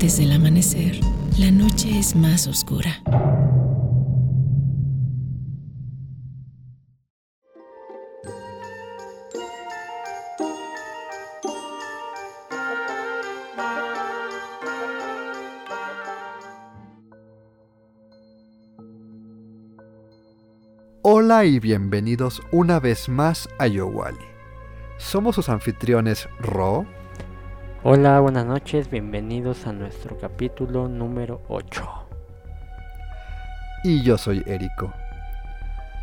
Antes del amanecer, la noche es más oscura. Hola y bienvenidos una vez más a Yowali. Somos sus anfitriones Ro. Hola, buenas noches, bienvenidos a nuestro capítulo número 8. Y yo soy Erico.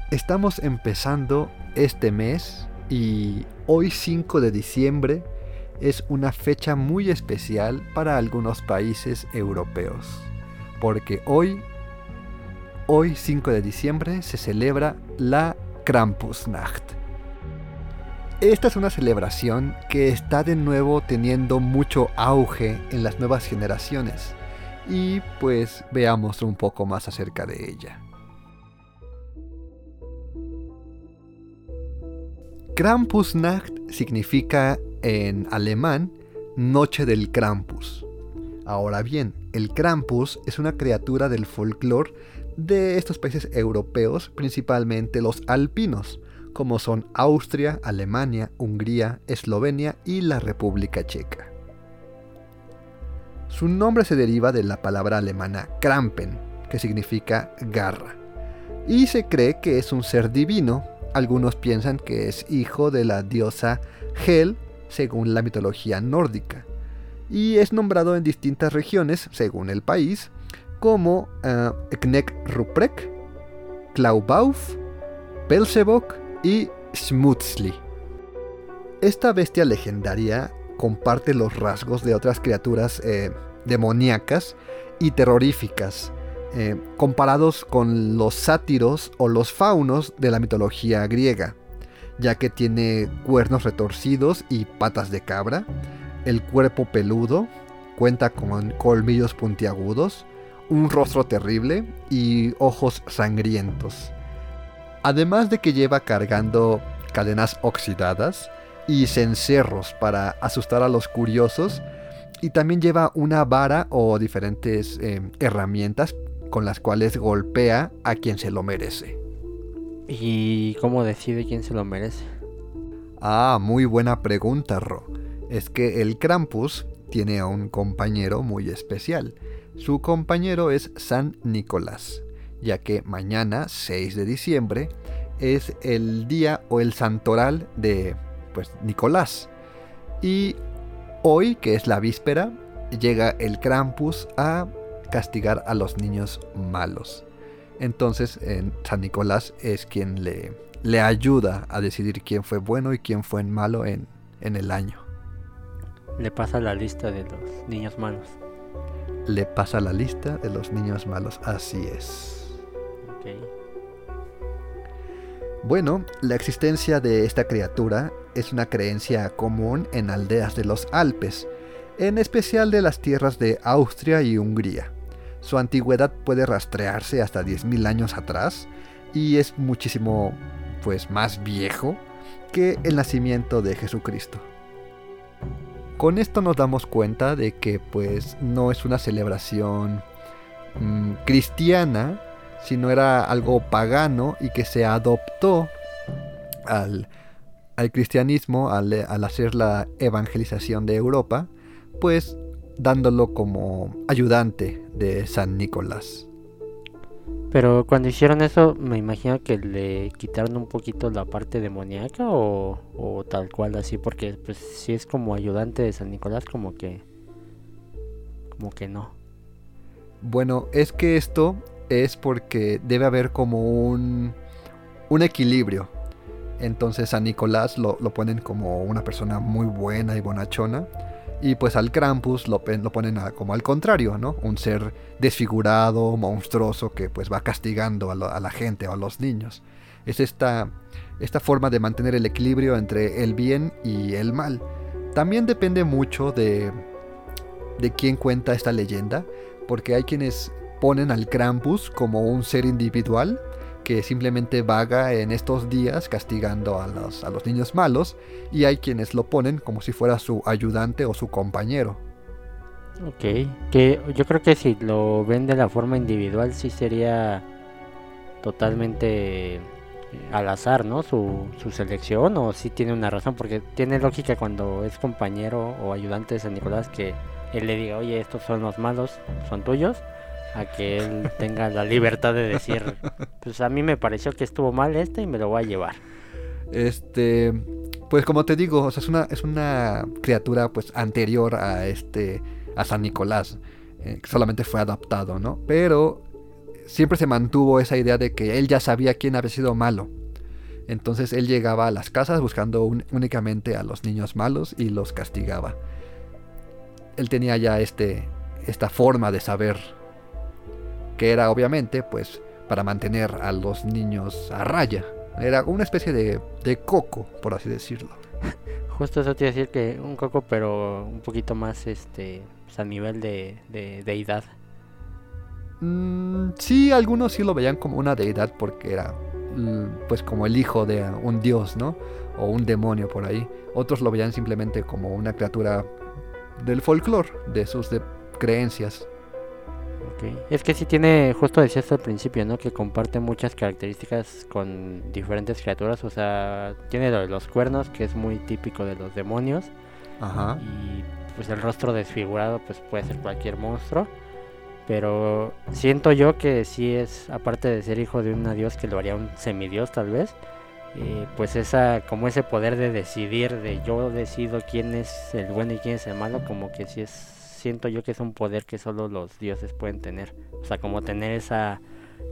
Estamos empezando este mes y hoy 5 de diciembre es una fecha muy especial para algunos países europeos, porque hoy hoy 5 de diciembre se celebra la Krampusnacht. Esta es una celebración que está de nuevo teniendo mucho auge en las nuevas generaciones y pues veamos un poco más acerca de ella. Krampusnacht significa en alemán Noche del Krampus. Ahora bien, el Krampus es una criatura del folclore de estos países europeos, principalmente los alpinos, como son Austria, Alemania, Hungría, Eslovenia y la República Checa. Su nombre se deriva de la palabra alemana Krampen, que significa garra, y se cree que es un ser divino. Algunos piensan que es hijo de la diosa Hel, según la mitología nórdica, y es nombrado en distintas regiones, según el país, como uh, Knek Ruprek, Klaubauf, Belzebok y Schmutzli. Esta bestia legendaria comparte los rasgos de otras criaturas eh, demoníacas y terroríficas, eh, comparados con los sátiros o los faunos de la mitología griega, ya que tiene cuernos retorcidos y patas de cabra, el cuerpo peludo, cuenta con colmillos puntiagudos, un rostro terrible y ojos sangrientos. Además de que lleva cargando cadenas oxidadas y cencerros para asustar a los curiosos, y también lleva una vara o diferentes eh, herramientas con las cuales golpea a quien se lo merece. ¿Y cómo decide quién se lo merece? Ah, muy buena pregunta, Ro. Es que el Krampus tiene a un compañero muy especial. Su compañero es San Nicolás, ya que mañana, 6 de diciembre, es el día o el santoral de pues Nicolás. Y hoy, que es la víspera, llega el Krampus a castigar a los niños malos. Entonces, San Nicolás es quien le, le ayuda a decidir quién fue bueno y quién fue malo en, en el año. Le pasa la lista de los niños malos le pasa la lista de los niños malos. Así es. Bueno, la existencia de esta criatura es una creencia común en aldeas de los Alpes, en especial de las tierras de Austria y Hungría. Su antigüedad puede rastrearse hasta 10.000 años atrás y es muchísimo pues más viejo que el nacimiento de Jesucristo. Con esto nos damos cuenta de que pues no es una celebración mm, cristiana, sino era algo pagano y que se adoptó al, cristianismo al, al hacer la evangelización de Europa, pues dándolo como ayudante de San Nicolás. Pero cuando hicieron eso, me imagino que le quitaron un poquito la parte demoníaca o, o tal cual así, porque pues si es como ayudante de San Nicolás, como que, como que no. Bueno, es que esto es porque debe haber como un, un equilibrio. Entonces San Nicolás lo, lo ponen como una persona muy buena y bonachona y pues al Krampus lo, lo ponen como al contrario, ¿no? Un ser desfigurado, monstruoso, que pues va castigando a, la gente o a los niños. Es esta, esta forma de mantener el equilibrio entre el bien y el mal. También depende mucho de, de quién cuenta esta leyenda, porque hay quienes ponen al Krampus como un ser individual que simplemente vaga en estos días castigando a los, a los niños malos y hay quienes lo ponen como si fuera su ayudante o su compañero. Ok, que yo creo que si lo ven de la forma individual sí sería totalmente eh, al azar, ¿no? Su, su selección o sí tiene una razón, porque tiene lógica cuando es compañero o ayudante de San Nicolás que él le diga, oye, estos son los malos, son tuyos, a que él tenga la libertad de decir, pues a mí me pareció que estuvo mal este y me lo voy a llevar. Este, pues como te digo, o sea, es una, es una criatura pues anterior a este, a San Nicolás, eh, que solamente fue adaptado, ¿no? Pero siempre se mantuvo esa idea de que él ya sabía quién había sido malo. Entonces él llegaba a las casas buscando únicamente a los niños malos y los castigaba. Él tenía ya este, esta forma de saber que era obviamente pues para mantener a los niños a raya. Era una especie de, de coco, por así decirlo. Justo eso te iba a decir que un coco, pero un poquito más este pues, a nivel de, de deidad. Mm, sí, algunos sí lo veían como una deidad porque era mm, pues como el hijo de un dios, ¿no? O un demonio por ahí. Otros lo veían simplemente como una criatura del folclore, de sus de creencias. Es que sí tiene, justo decías al principio, ¿no? Que comparte muchas características con diferentes criaturas. O sea, tiene lo de los cuernos, que es muy típico de los demonios. Ajá. Y pues el rostro desfigurado, pues puede ser cualquier monstruo. Pero siento yo que sí es, aparte de ser hijo de un dios que lo haría un semidios tal vez, eh, pues esa, como ese poder de decidir, de yo decido quién es el bueno y quién es el malo, como que sí es, siento yo que es un poder que solo los dioses pueden tener. O sea, como tener esa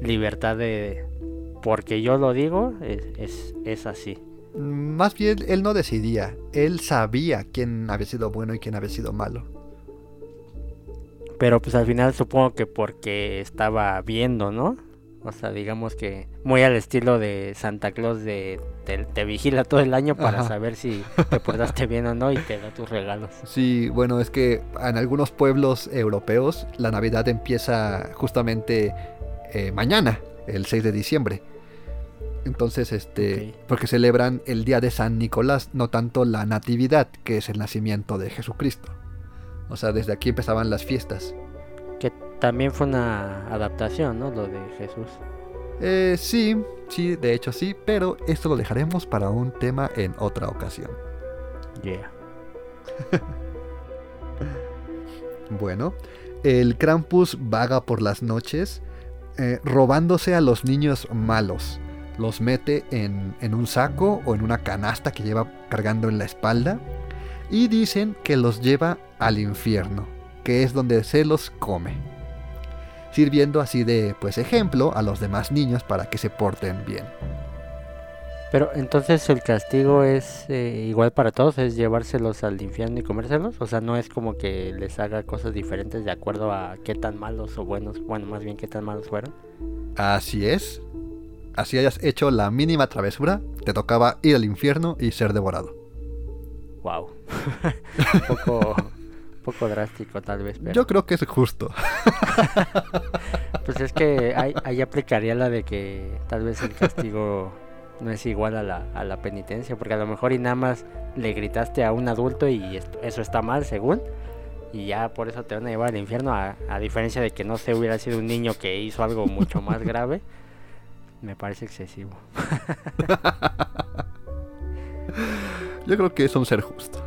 libertad de, porque yo lo digo, es, es, es así. Más bien, él no decidía, él sabía quién había sido bueno y quién había sido malo. Pero pues al final supongo que porque estaba viendo, ¿no? O sea, digamos que muy al estilo de Santa Claus de te, vigila todo el año para saber si te portaste bien o no y te da tus regalos. Sí, bueno, es que en algunos pueblos europeos la Navidad empieza justamente eh, mañana, el 6 de diciembre. Entonces, este, porque celebran el día de San Nicolás, no tanto la Natividad, que es el nacimiento de Jesucristo. O sea, desde aquí empezaban las fiestas. Que también fue una adaptación, ¿no? Lo de Jesús. Eh, sí, sí, de hecho sí, pero esto lo dejaremos para un tema en otra ocasión. Yeah. bueno, el Krampus vaga por las noches eh, robándose a los niños malos. Los mete en, en un saco o en una canasta que lleva cargando en la espalda y dicen que los lleva al infierno, que es donde se los come, sirviendo así de pues ejemplo a los demás niños para que se porten bien. Pero entonces el castigo es eh, igual para todos, es llevárselos al infierno y comérselos, o sea, no es como que les haga cosas diferentes de acuerdo a qué tan malos o buenos, bueno, más bien qué tan malos fueron. Así es. Así hayas hecho la mínima travesura, te tocaba ir al infierno y ser devorado wow. un poco, poco drástico tal vez. Yo creo que es justo. pues es que ahí, aplicaría la de que tal vez el castigo no es igual a la, a la penitencia, porque a lo mejor y nada más le gritaste a un adulto y eso está mal según, y ya por eso te van a llevar al infierno, a, a diferencia de que no se hubiera sido un niño que hizo algo mucho más grave, me parece excesivo. Yo creo que es un ser justo.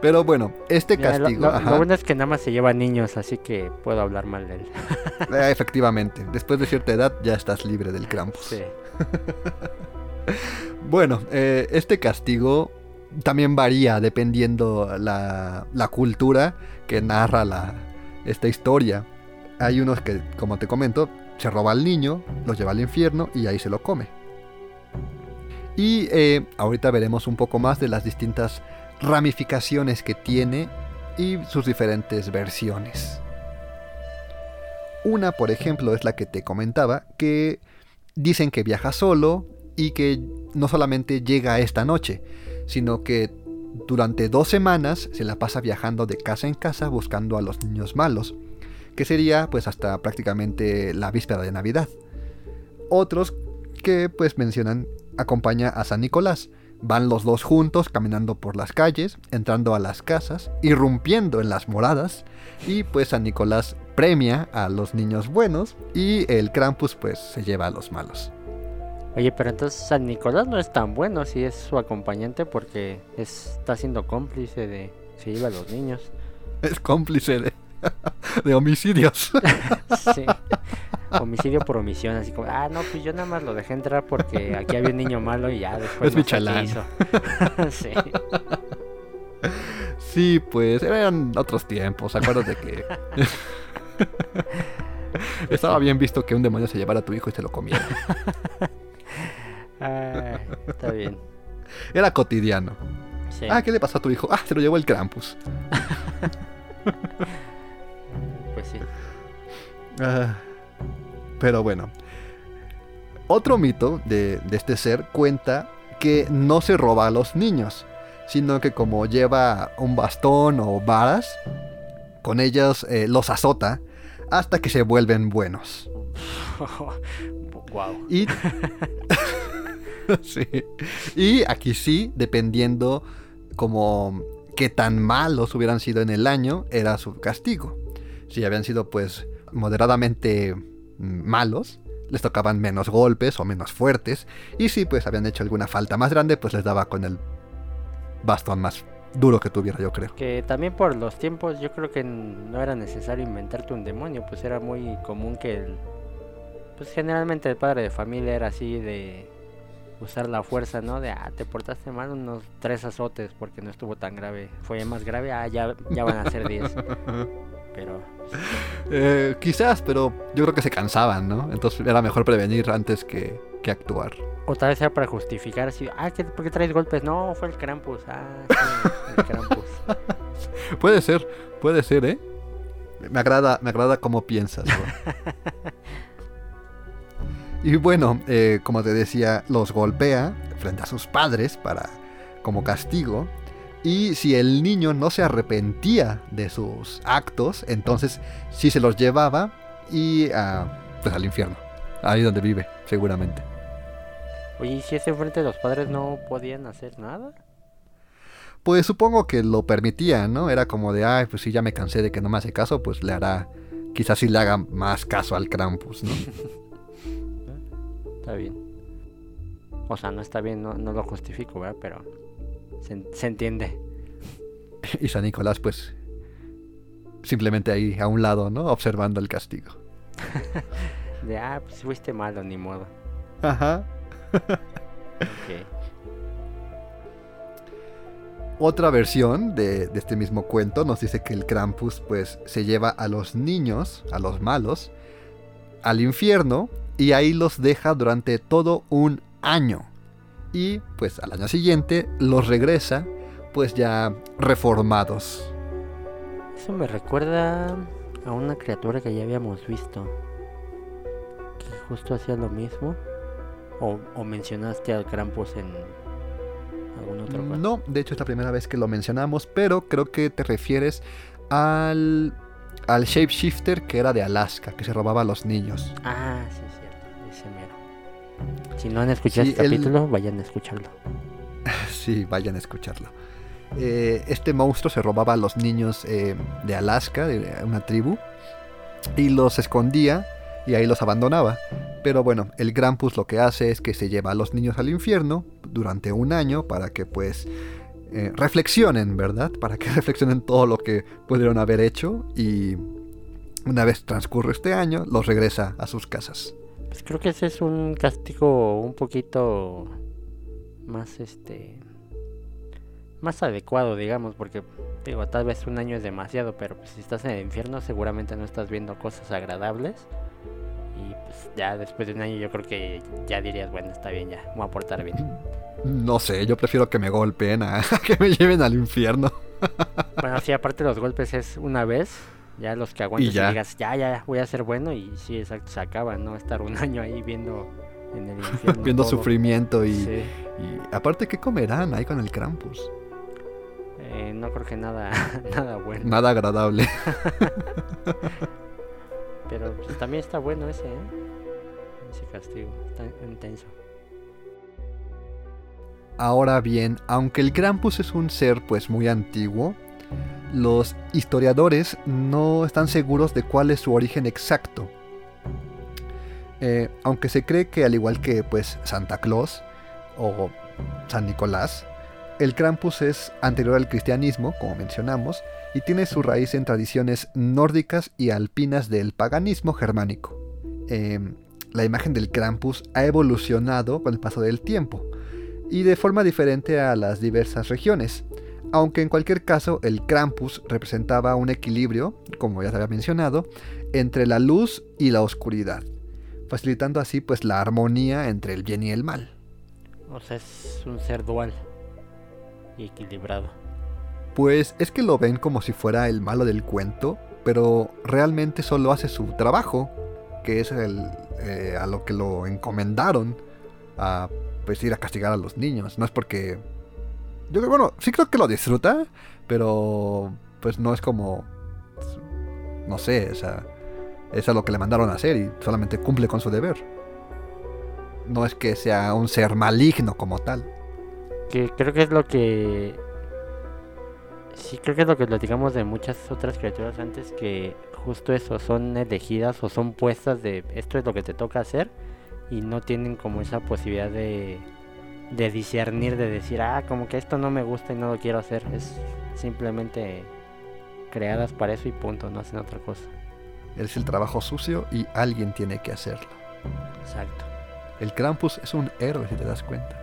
Pero bueno, este castigo. Lo, bueno es que nada más se lleva niños, así que puedo hablar mal de él. Eh, efectivamente, después de cierta edad ya estás libre del Krampus. Sí. bueno, eh, este castigo también varía dependiendo la, la cultura que narra la, esta historia. Hay unos que, como te comento, se roba al niño, lo lleva al infierno y ahí se lo come. Y eh, ahorita veremos un poco más de las distintas ramificaciones que tiene y sus diferentes versiones. Una, por ejemplo, es la que te comentaba, que dicen que viaja solo y que no solamente llega esta noche, sino que durante dos semanas se la pasa viajando de casa en casa buscando a los niños malos, que sería pues hasta prácticamente la víspera de Navidad. Otros que pues mencionan acompaña a San Nicolás, Van los dos juntos caminando por las calles, entrando a las casas, irrumpiendo en las moradas y pues San Nicolás premia a los niños buenos y el Krampus pues se lleva a los malos. Oye, pero entonces San Nicolás no es tan bueno si es su acompañante porque está siendo cómplice de se lleva a los niños. Es cómplice de, de homicidios. sí. Homicidio por omisión, así como, ah, no, pues yo nada más lo dejé entrar porque aquí había un niño malo y ya después. Es mi chalán. sí. Sí, pues eran otros tiempos, acuérdate que. Estaba bien visto que un demonio se llevara a tu hijo y se lo comiera. Ah, está bien. Era cotidiano. Sí. Ah, ¿qué le pasó a tu hijo? Ah, se lo llevó el Krampus. Pues sí. Ah, pero bueno. Otro mito de, de este ser cuenta que no se roba a los niños, sino que como lleva un bastón o varas, con ellos eh, los azota hasta que se vuelven buenos. wow. Y, sí. y aquí sí, dependiendo como qué tan malos hubieran sido en el año, era su castigo. Si habían sido pues moderadamente malos, les tocaban menos golpes o menos fuertes. Y si pues habían hecho alguna falta más grande, pues les daba con el bastón más duro que tuviera, yo creo. Que también por los tiempos yo creo que no era necesario inventarte un demonio, pues era muy común que el... Pues generalmente el padre de familia era así de usar la fuerza, ¿no? De, ah, te portaste mal unos tres azotes porque no estuvo tan grave. Fue más grave, ah, ya, ya van a ser diez. Pero... Eh, quizás, pero yo creo que se cansaban, ¿no? Entonces era mejor prevenir antes que, que actuar. O tal vez era para justificar así, ah, ¿qué, ¿por qué traes golpes? No, fue el Krampus, ah, sí, el Krampus. puede ser, puede ser, ¿eh? Me agrada, me agrada cómo piensas. ¿no? y bueno, eh, como te decía, los golpea frente a sus padres para como castigo. Y si el niño no se arrepentía de sus actos, entonces sí se los llevaba y ah, pues al infierno. Ahí donde vive, seguramente. Oye, ¿y si ese frente de los padres no podían hacer nada? Pues supongo que lo permitía, ¿no? Era como de, ay, pues si ya me cansé de que no me hace caso, pues le hará, quizás sí le haga más caso al Krampus, ¿no? está bien. O sea, no está bien, no, no lo justifico, ¿verdad? Pero se, se entiende. y San Nicolás, pues, simplemente ahí a un lado, ¿no? Observando el castigo. De, ah, pues fuiste malo, ni modo. Ajá. Ok. Otra versión de, de este mismo cuento nos dice que el Krampus pues se lleva a los niños, a los malos, al infierno y ahí los deja durante todo un año. Y pues al año siguiente los regresa pues ya reformados. Eso me recuerda a una criatura que ya habíamos visto. Que justo hacía lo mismo. O, o mencionaste al Krampus en algún otro cuento. No, de hecho es la primera vez que lo mencionamos, pero creo que te refieres al, al shapeshifter que era de Alaska, que se robaba a los niños. Ah, sí, Si no han escuchado Sí, este él- capítulo, vayan a escucharlo. Sí, vayan a escucharlo. Eh, este monstruo se robaba a los niños eh, de Alaska, de una tribu, y los escondía y ahí los abandonaba. Pero bueno, el Krampus lo que hace es que se lleva a los niños al infierno durante un año para que pues eh, reflexionen, ¿verdad? Para que reflexionen todo lo que pudieron haber hecho y una vez transcurre este año, los regresa a sus casas. Pues creo que ese es un castigo un poquito más este más adecuado, digamos, porque digo, tal vez un año es demasiado, pero pues, si estás en el infierno seguramente no estás viendo cosas agradables y pues ya después de un año yo creo que ya dirías, bueno, está bien, ya, voy a portar bien. No sé, yo prefiero que me golpeen a que me lleven al infierno. Bueno, sí, aparte los golpes es una vez, ya los que aguantes y, ya. digas, ya, ya, voy a ser bueno y sí, exacto, se acaba, ¿no? Estar un año ahí viendo en el infierno. Viendo todo. sufrimiento y, Sí. y aparte, ¿qué comerán ahí con el Krampus? Eh, no creo que nada, nada bueno. Nada agradable. Pero pues, también está bueno ese, ¿eh? Ese castigo, está intenso. Ahora bien, aunque el Krampus es un ser pues muy antiguo, los historiadores no están seguros de cuál es su origen exacto. Eh, aunque se cree que al igual que pues Santa Claus o San Nicolás, el Krampus es anterior al cristianismo, como mencionamos, y tiene su raíz en tradiciones nórdicas y alpinas del paganismo germánico. Em, la imagen del Krampus ha evolucionado con el paso del tiempo y de forma diferente a las diversas regiones, aunque en cualquier caso el Krampus representaba un equilibrio, como ya se había mencionado, entre la luz y la oscuridad, facilitando así pues la armonía entre el bien y el mal. O sea, es un ser dual y equilibrado. Pues es que lo ven como si fuera el malo del cuento, pero realmente solo hace su trabajo, que es el, eh, a lo que lo encomendaron a pues ir a castigar a los niños. No es porque yo bueno, sí creo que lo disfruta, pero pues no es como no sé, o sea, es a lo que le mandaron a hacer y solamente cumple con su deber. No es que sea un ser maligno como tal. Que creo que es lo que Sí, creo que es lo que platicamos de muchas otras criaturas antes, que justo eso, son elegidas o son puestas de esto es lo que te toca hacer y no tienen como esa posibilidad de, de discernir, de decir, ah, como que esto no me gusta y no lo quiero hacer. Es simplemente creadas para eso y punto, no hacen otra cosa. Es el trabajo sucio y alguien tiene que hacerlo. Exacto. El Krampus es un héroe, si te das cuenta.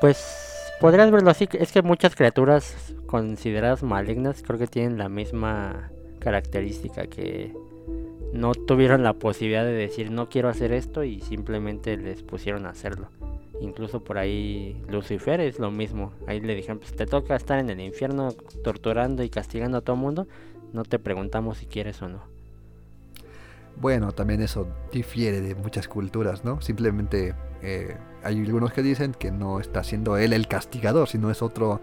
Pues Podrías verlo así, es que muchas criaturas consideradas malignas creo que tienen la misma característica que no tuvieron la posibilidad de decir no quiero hacer esto y simplemente les pusieron a hacerlo. Incluso por ahí Lucifer es lo mismo. Ahí le dijeron, pues te toca estar en el infierno torturando y castigando a todo mundo. No te preguntamos si quieres o no. Bueno, también eso difiere de muchas culturas, ¿no? Simplemente eh, hay algunos que dicen que no está siendo él el castigador, sino es otro,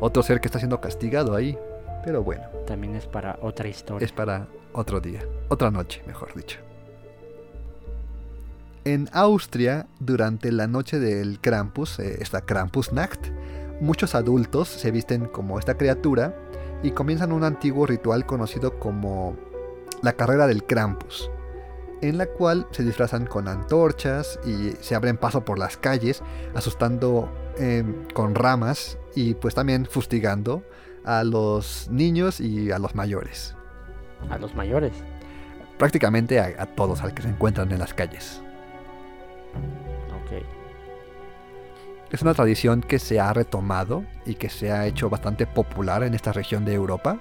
otro ser que está siendo castigado ahí. Pero bueno. También es para otra historia. Es para otro día, otra noche, mejor dicho. En Austria, durante la noche del Krampus, eh, esta Krampusnacht, muchos adultos se visten como esta criatura y comienzan un antiguo ritual conocido como la carrera del Krampus en la cual se disfrazan con antorchas y se abren paso por las calles, asustando em, con ramas y pues también fustigando a los niños y a los mayores. ¿A los mayores? Prácticamente a, todos al que se encuentran en las calles. Ok. Es una tradición que se ha retomado y que se ha hecho bastante popular en esta región de Europa,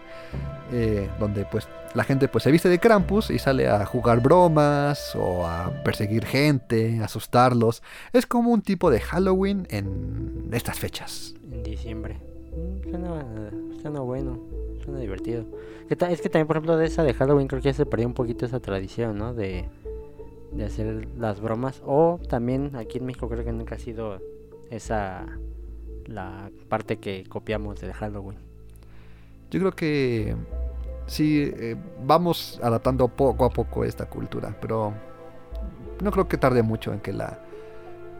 eh, donde pues la gente pues se viste de Krampus y sale a jugar bromas o a perseguir gente, asustarlos. Es como un tipo de Halloween en estas fechas. En diciembre. Mm, suena, bueno, suena divertido. Es que también, por ejemplo, de esa de Halloween creo que ya se perdió un poquito esa tradición, ¿no? De, de hacer las bromas. O también aquí en México creo que nunca ha sido esa la parte que copiamos de Halloween. Yo creo que sí, eh, vamos adaptando poco a poco esta cultura, pero no creo que tarde mucho en que la,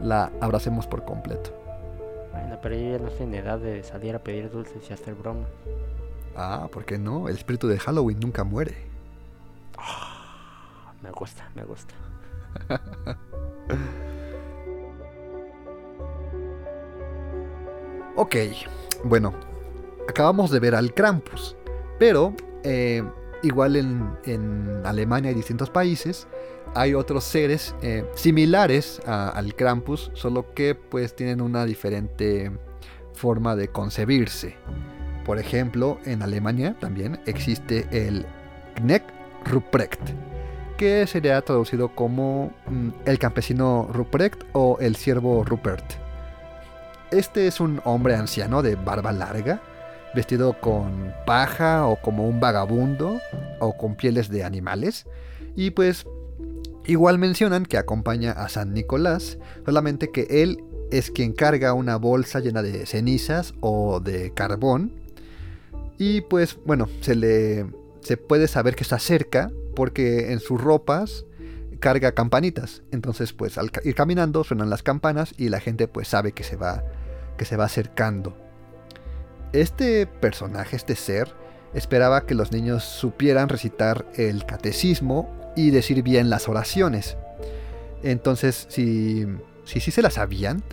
la abracemos por completo. Bueno, pero yo ya no estoy en edad de salir a pedir dulces y hacer bromas. Ah, ¿por qué no? El espíritu de Halloween nunca muere. Ah, me gusta, me gusta. ok, bueno, acabamos de ver al Krampus, pero eh, igual en, Alemania y distintos países hay otros seres eh, similares al Krampus, solo que pues tienen una diferente forma de concebirse. Por ejemplo, en Alemania también existe el Knecht Ruprecht, que sería traducido como mm, el campesino Ruprecht o el siervo Rupert. Este es un hombre anciano de barba larga, vestido con paja o como un vagabundo o con pieles de animales. Y pues igual mencionan que acompaña a San Nicolás, solamente que él es quien carga una bolsa llena de cenizas o de carbón. Y pues bueno, se le se puede saber que está cerca porque en sus ropas carga campanitas. Entonces pues al ir caminando suenan las campanas y la gente pues sabe que se va que se va acercando. Este personaje, este ser, esperaba que los niños supieran recitar el catecismo y decir bien las oraciones. Entonces, si sí si, se las sabían,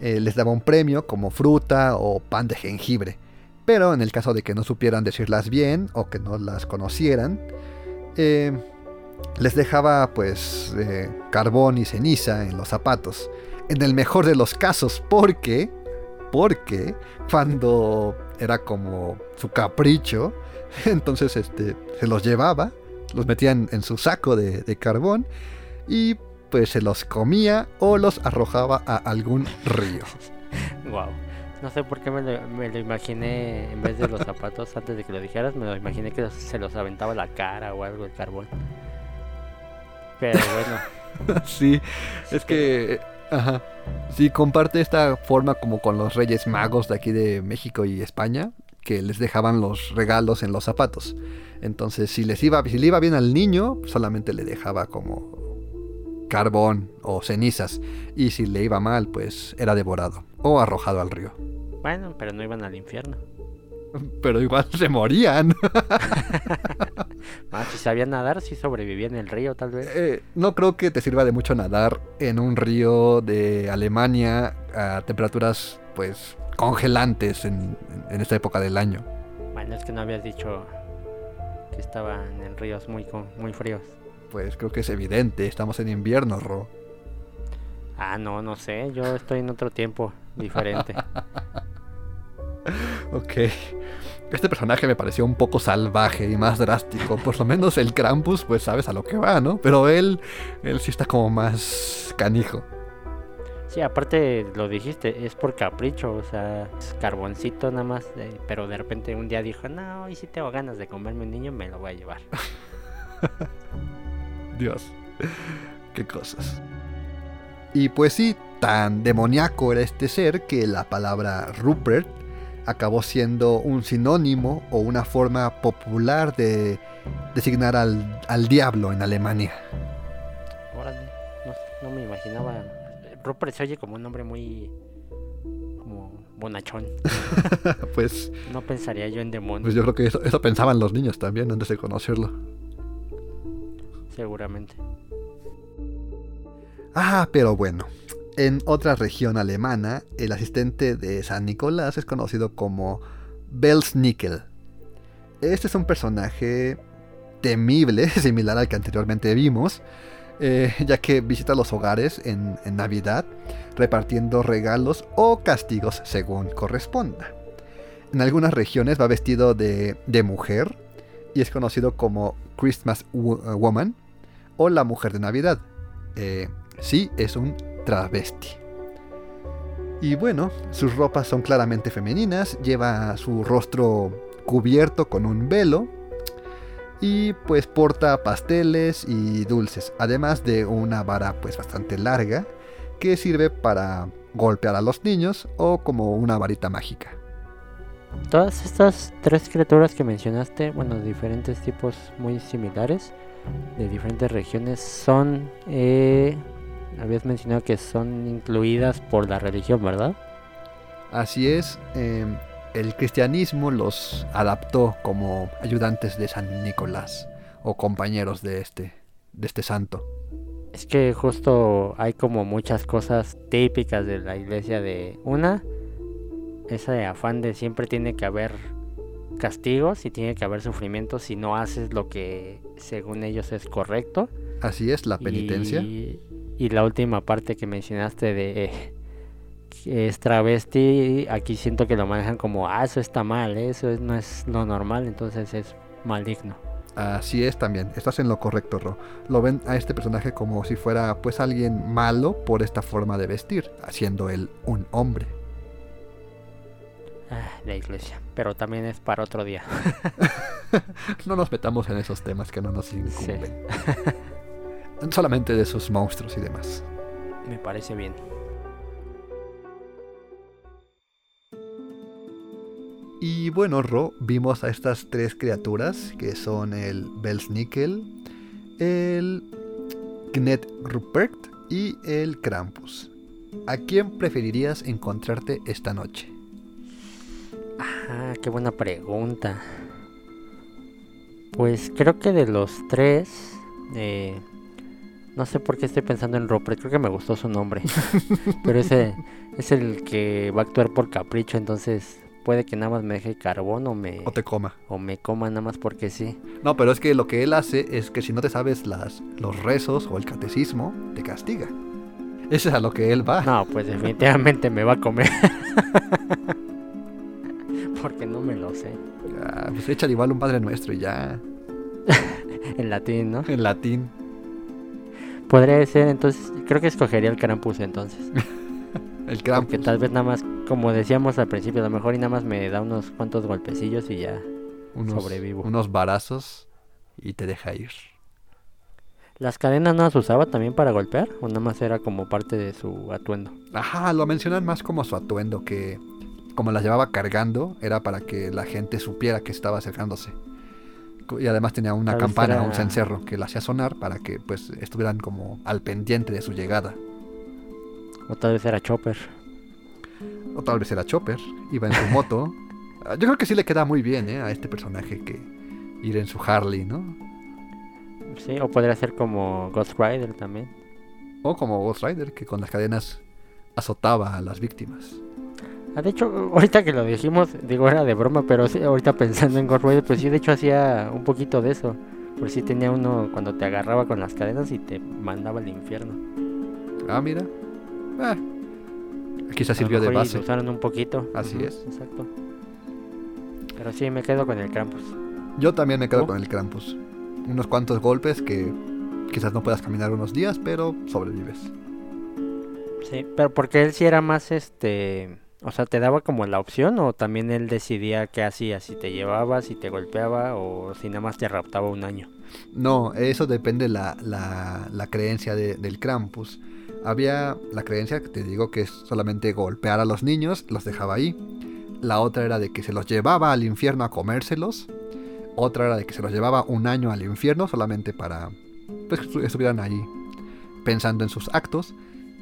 eh, les daba un premio como fruta o pan de jengibre. Pero en el caso de que no supieran decirlas bien o que no las conocieran, eh, les dejaba pues eh, carbón y ceniza en los zapatos. En el mejor de los casos, porque, porque cuando era como su capricho, entonces este, se los llevaba, los metían en su saco de, de carbón y pues se los comía o los arrojaba a algún río. wow. No sé por qué me lo, imaginé en vez de los zapatos antes de que lo dijeras, me lo imaginé que se los aventaba la cara o algo el carbón. Pero bueno. sí, es que ajá. Sí, comparte esta forma como con los Reyes Magos de aquí de México y España, que les dejaban los regalos en los zapatos. Entonces, si les iba, si le iba bien al niño, solamente le dejaba como carbón o cenizas, y si le iba mal, pues era devorado o arrojado al río. Bueno, pero no iban al infierno. Pero igual se morían. ah, si sabían nadar, si sobrevivían en el río, tal vez. Eh, no creo que te sirva de mucho nadar en un río de Alemania a temperaturas, pues, congelantes en, en esta época del año. Bueno, es que no habías dicho que estaban en ríos muy, muy fríos. Pues creo que es evidente, estamos en invierno, Ro. Ah, no, no sé, yo estoy en otro tiempo diferente. ok. Este personaje me pareció un poco salvaje y más drástico. Por lo menos el Krampus, pues sabes a lo que va, ¿no? Pero él, él sí está como más canijo. Sí, aparte lo dijiste, es por capricho, o sea, es carboncito nada más, pero de repente un día dijo, no, y si tengo ganas de comerme un niño, me lo voy a llevar. Dios, qué cosas. Y pues sí, tan demoníaco era este ser que la palabra Rupert acabó siendo un sinónimo o una forma popular de designar al, diablo en Alemania. Órale, no, me imaginaba. Rupert se oye como un nombre muy. como bonachón. pues. No pensaría yo en demonios. Pues yo creo que eso, eso pensaban los niños también antes de conocerlo. Seguramente. Ah, pero bueno. En otra región alemana, el asistente de San Nicolás es conocido como Belsnickel. Este es un personaje temible, similar al que anteriormente vimos, eh, ya que visita los hogares en, Navidad, repartiendo regalos o castigos según corresponda. En algunas regiones va vestido de, de mujer y es conocido como Christmas Woman, o la mujer de Navidad. Eh, sí, es un travesti. Y bueno, sus ropas son claramente femeninas, lleva su rostro cubierto con un velo y pues porta pasteles y dulces, además de una vara pues bastante larga que sirve para golpear a los niños o como una varita mágica. Todas estas tres criaturas que mencionaste, bueno, de diferentes tipos muy similares, de diferentes regiones son, eh, habías mencionado que son incluidas por la religión, ¿verdad? Así es, em, el cristianismo los adaptó como ayudantes de San Nicolás o compañeros de este, de este santo. Es que justo hay como muchas cosas típicas de la iglesia de una, ese afán de siempre tiene que haber castigos y tiene que haber sufrimiento si no haces lo que según ellos es correcto. Así es, la penitencia. Y, la última parte que mencionaste de que es travesti, aquí siento que lo manejan como, ah, eso está mal, ¿eh? eso no es lo normal, entonces es maligno. Así es también, estás en lo correcto, Ro. Lo ven a este personaje como si fuera pues alguien malo por esta forma de vestir, haciendo él un hombre. Ah, la iglesia, pero también es para otro día. no nos metamos en esos temas que no nos incumben. Solamente de sus monstruos y demás. Me parece bien. Y bueno, Ro, vimos a estas tres criaturas que son el Belsnickel, el Knet Rupert y el Krampus. ¿a quién preferirías encontrarte esta noche? Ah, qué buena pregunta. Pues creo que de los tres, eh, no sé por qué estoy pensando en Rupert, creo que me gustó su nombre. Pero ese es el que va a actuar por capricho, entonces puede que nada más me deje carbón o me, O te coma. o me coma nada más porque sí. No, pero es que lo que él hace es que si no te sabes las, los rezos o el catecismo, te castiga. Eso es a lo que él va. No, pues definitivamente me va a comer. porque no me lo sé. Ah, pues échale igual un Padre Nuestro y ya. En latín, ¿no? En latín. Podría ser, entonces, creo que escogería el Krampus entonces. El Porque Krampus. tal vez nada más, como decíamos al principio, a lo mejor y nada más me da unos cuantos golpecillos y ya. Unos, sobrevivo. unos varazos y te deja ir. ¿Las cadenas no las usaba también para golpear? ¿O nada más era como parte de su atuendo? Ajá, lo mencionan más como su atuendo, que como las llevaba cargando, era para que la gente supiera que estaba acercándose. Y además tenía una campana, un cencerro que la hacía sonar para que pues estuvieran como al pendiente de su llegada. O tal vez era Chopper. O tal vez era Chopper, iba en su moto. Ah, Yo creo que sí le queda muy bien ¿eh? a este personaje que ir en su Harley, ¿no? Sí, o podría ser como Ghost Rider también. O como Ghost Rider, que con las cadenas azotaba a las víctimas. Ah, de hecho, ahorita que lo dijimos, digo, era de broma, pero sí, ahorita pensando en Ghost Rider, pues sí, de hecho hacía un poquito de eso. Por si tenía uno cuando te agarraba con las cadenas y te mandaba al infierno. Ah, mira. Ah, quizás sirvió de base. usaron un poquito. Así es. Exacto. Pero sí, me quedo con el Krampus. Yo también me quedo ¿Tú? con el Krampus. Unos cuantos golpes que quizás no puedas caminar unos días, pero sobrevives. Sí, pero porque él sí era más este. O sea, ¿te daba como la opción o también él decidía qué hacía? Si te llevaba, si te golpeaba o si nada más te raptaba un año. No, eso depende la, la, la creencia de- del Krampus. Había la creencia que te digo que es solamente golpear a los niños, los dejaba ahí. La otra era de que se los llevaba al infierno a comérselos. Otra era de que se los llevaba un año al infierno solamente para pues, que estu- estuvieran ahí pensando en sus actos.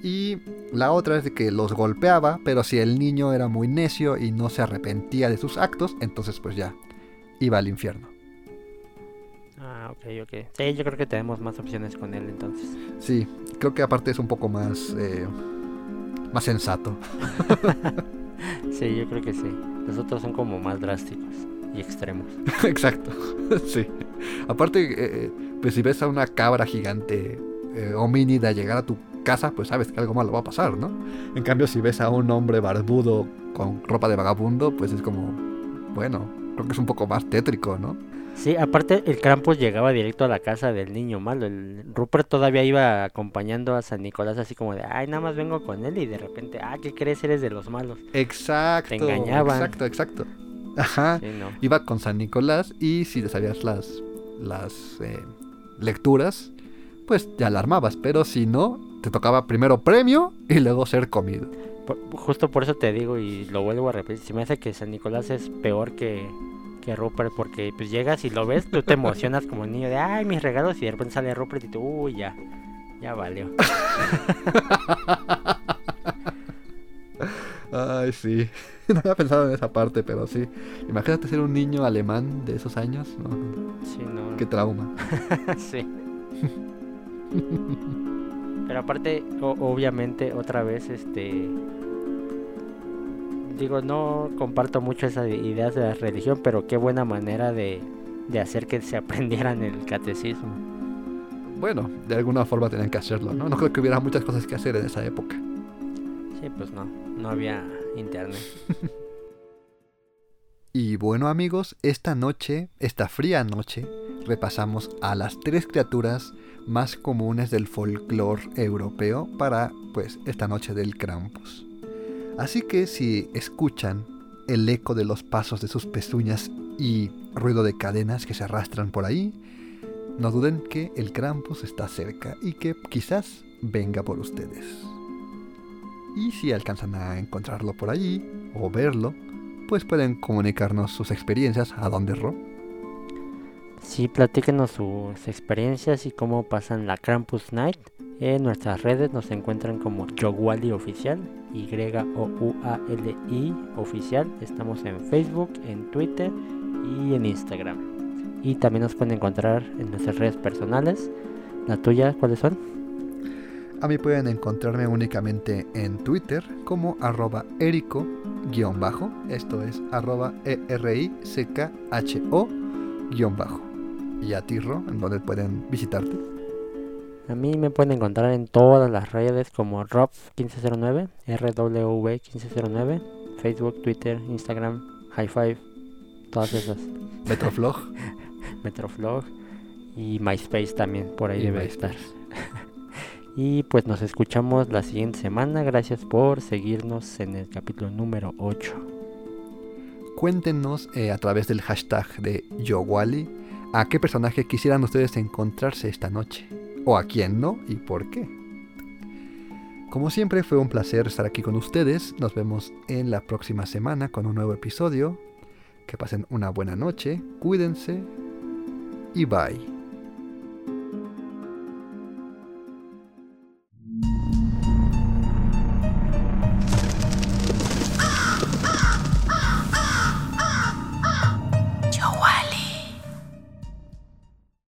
Y la otra es de que los golpeaba, pero si el niño era muy necio y no se arrepentía de sus actos, entonces pues ya iba al infierno. Ah, ok, ok. Sí, yo creo que tenemos más opciones con él entonces. Sí, creo que aparte es un poco más eh, más sensato. Sí, yo creo que sí. Los otros son como más drásticos y extremos. Exacto. sí. Aparte, eh, pues si ves a una cabra gigante eh, homínida llegar a tu casa, pues sabes que algo malo va a pasar, ¿no? En cambio, si ves a un hombre barbudo con ropa de vagabundo, pues es como, bueno, creo que es un poco más tétrico, ¿no? Sí, aparte el Krampus llegaba directo a la casa del niño malo. El Rupert todavía iba acompañando a San Nicolás así como de, ay, nada más vengo con él y de repente, ah, ¿qué crees? Eres de los malos. Exacto. Te engañaban. Exacto, exacto. Ajá. Sí, no. Iba con San Nicolás y si te sabías las, las eh, lecturas, pues ya la armabas. Pero si no, te tocaba primero premio y luego ser comido. Por- justo por eso te digo y lo vuelvo a repetir, se me hace que San Nicolás es peor que, que Rupert porque pues llegas y lo ves, tú te emocionas como niño de, ay, mis regalos y de repente sale Rupert y tú, uy, ya, ya valió. Ay, sí. No había pensado en esa parte, pero sí. Imagínate ser un niño alemán de esos años. No, Sí, no. qué trauma. sí. Pero aparte, o- obviamente, otra vez, este... Digo, no comparto mucho esas ideas de la religión, pero qué buena manera de, de hacer que se aprendieran el catecismo. Bueno, de alguna forma tenían que hacerlo, ¿no? No creo que hubiera muchas cosas que hacer en esa época. Sí, pues no, no había internet. Y bueno amigos, esta noche, esta fría noche, repasamos a las tres criaturas más comunes del folclore europeo para, pues, esta noche del Krampus. Así que si escuchan el eco de los pasos de sus pezuñas y ruido de cadenas que se arrastran por ahí, no duden que el Krampus está cerca y que quizás venga por ustedes. Y si alcanzan a encontrarlo por allí o verlo, pues pueden comunicarnos sus experiencias a dónde Ro. Sí, platíquenos sus experiencias y cómo pasan la Krampus Night En nuestras redes nos encuentran como Yowali Oficial, Y-O-U-A-L-I Oficial. Estamos en Facebook, en Twitter y en Instagram. Y también nos pueden encontrar en nuestras redes personales. ¿La tuya cuáles son? A mí pueden encontrarme únicamente en Twitter como arroba erico-bajo. Esto es arroba E-R-I-C-K-H-O-bajo. Y a Tirro, en donde pueden visitarte. A mí me pueden encontrar en todas las redes como Rob1509, RW1509, Facebook, Twitter, Instagram, High Five, todas esas. Metroflog. Metroflog y MySpace también, por ahí Y debe MySpace. estar. y pues nos escuchamos la siguiente semana. Gracias por seguirnos en el capítulo número 8. Cuéntenos eh, a través del hashtag de Yowali a qué personaje quisieran ustedes encontrarse esta noche. O a quién no y por qué. Como siempre fue un placer estar aquí con ustedes. Nos vemos en la próxima semana con un nuevo episodio. Que pasen una buena noche, cuídense y bye.